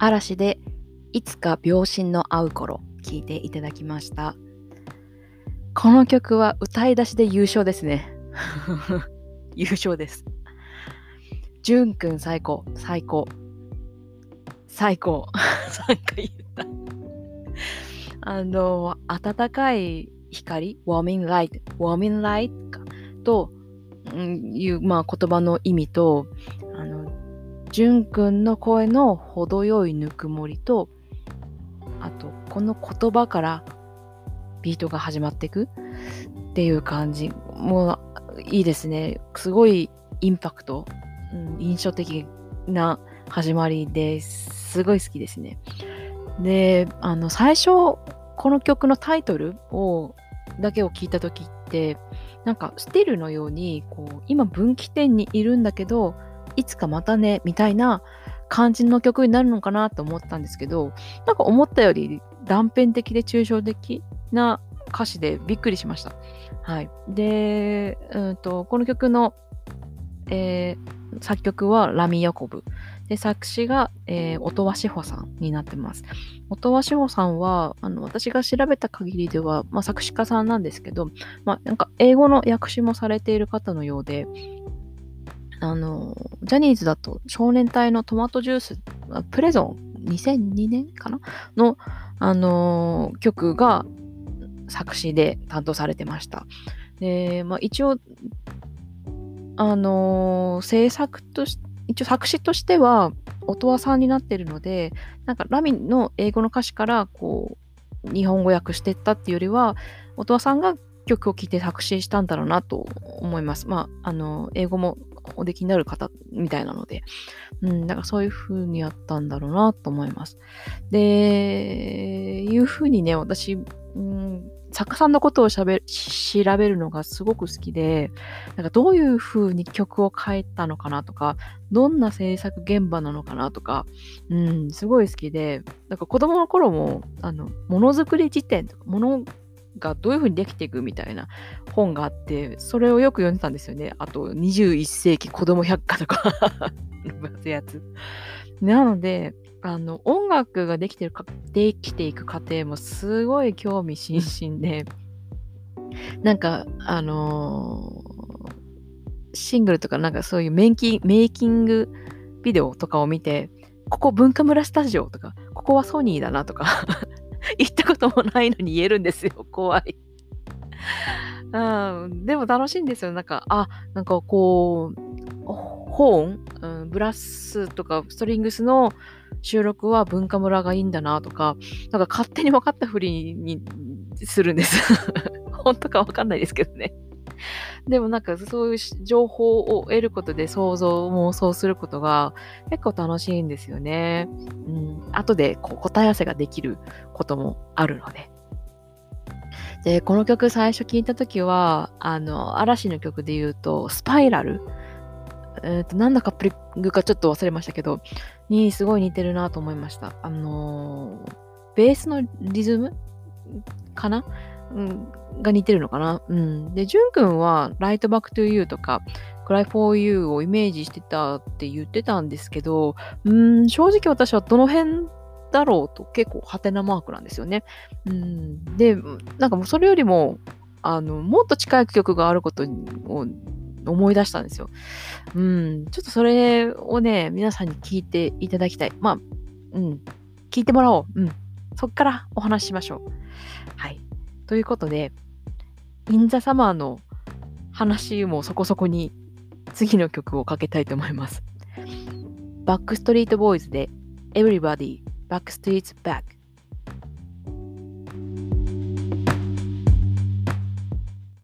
嵐でいつか秒針の合う頃聞いていただきました。この曲は歌い出しで優勝ですね。優勝です。じゅんくん最高。最高。最高。3回言った。あの暖かい光。warming light warming light と、いう、まあ、言葉の意味とじゅんくんの声の程よいぬくもりとあとこの言葉からビートが始まっていく？っていう感じ。もういいですね。すごいインパクト、うん、印象的な始まりですごい好きですね。であの最初この曲のタイトルをだけを聞いた時ってなんかスティルのようにこう今分岐点にいるんだけどいつかまたねみたいな感じの曲になるのかなと思ったんですけどなんか思ったより断片的で抽象的な歌詞でびっくりしました。はい、で、うんと、この曲の、えー、作曲はラミ・ヤコブ。で、作詞が、えー、音羽志保さんになってます。音羽志保さんは、あの、私が調べた限りでは、まあ、作詞家さんなんですけど、まあ、なんか、英語の訳詞もされている方のようで、あの、ジャニーズだと少年隊のトマトジュース、プレゾン2002年かな？の、あの曲が作詞で担当されてました。で、まあ、一応、あの制作とし、一応作詞としては、音羽さんになってるので、なんかラミの英語の歌詞からこう、日本語訳してったっていうよりは、音羽さんが曲を聴いて作詞したんだろうなと思います。まあ、あの、英語もおできになる方みたいなので、うん、だからそういう風にやったんだろうなと思います。で、いう風にね、私、うん、作家さんのことをしゃべ調べるのがすごく好きで、なんかどういう風に曲を書いたのかなとか、どんな制作現場なのかなとか、うん、すごい好きで、なんか子供の頃も、あの、ものづくり辞典とか、ものがどういう風にできていくみたいな本があって、それをよく読んでたんですよね。あと、21世紀子供百科とかのやつ。なので、あの、音楽ができてるか、できていく過程もすごい興味津々で、なんか、あのー、シングルとかなんかそういうメイキメイキングビデオとかを見て、ここ文化村スタジオとか、ここはソニーだなとか 行ったこともないのに言えるんですよ。怖い。うん、でも楽しいんですよ。なんか、あ、なんかこう、ホーン、うん、ブラスとかストリングスの収録は文化村がいいんだなとか、なんか勝手に分かったふりにするんです。本当か分かんないですけどね。でもなんかそういう情報を得ることで想像、妄想することが結構楽しいんですよね。うん、後でこう答え合わせができることもあるので。で、この曲最初聴いた時は、あの、嵐の曲で言うと、スパイラル？え、ー、と、なんだかプリングかちょっと忘れましたけど、にすごい似てるなと思いました。あのー、ベースのリズムかな？うん、が似てるのかな？うん。で、ジュン君は、 Right Back to You とか、クライフォーユーをイメージしてたって言ってたんですけど、うん、正直私はどの辺だろうと結構ハテナマークなんですよね。うん。で、なんかもうそれよりも、あの、もっと近い曲があることを思い出したんですよ。うん。ちょっとそれをね、皆さんに聞いていただきたい。まあ、うん。聞いてもらおう。うん。そっからお話ししましょう。はい。ということで、インザサマーの話もそこそこに次の曲をかけたいと思います。バックストリートボーイズで Everybody Backstreet's Back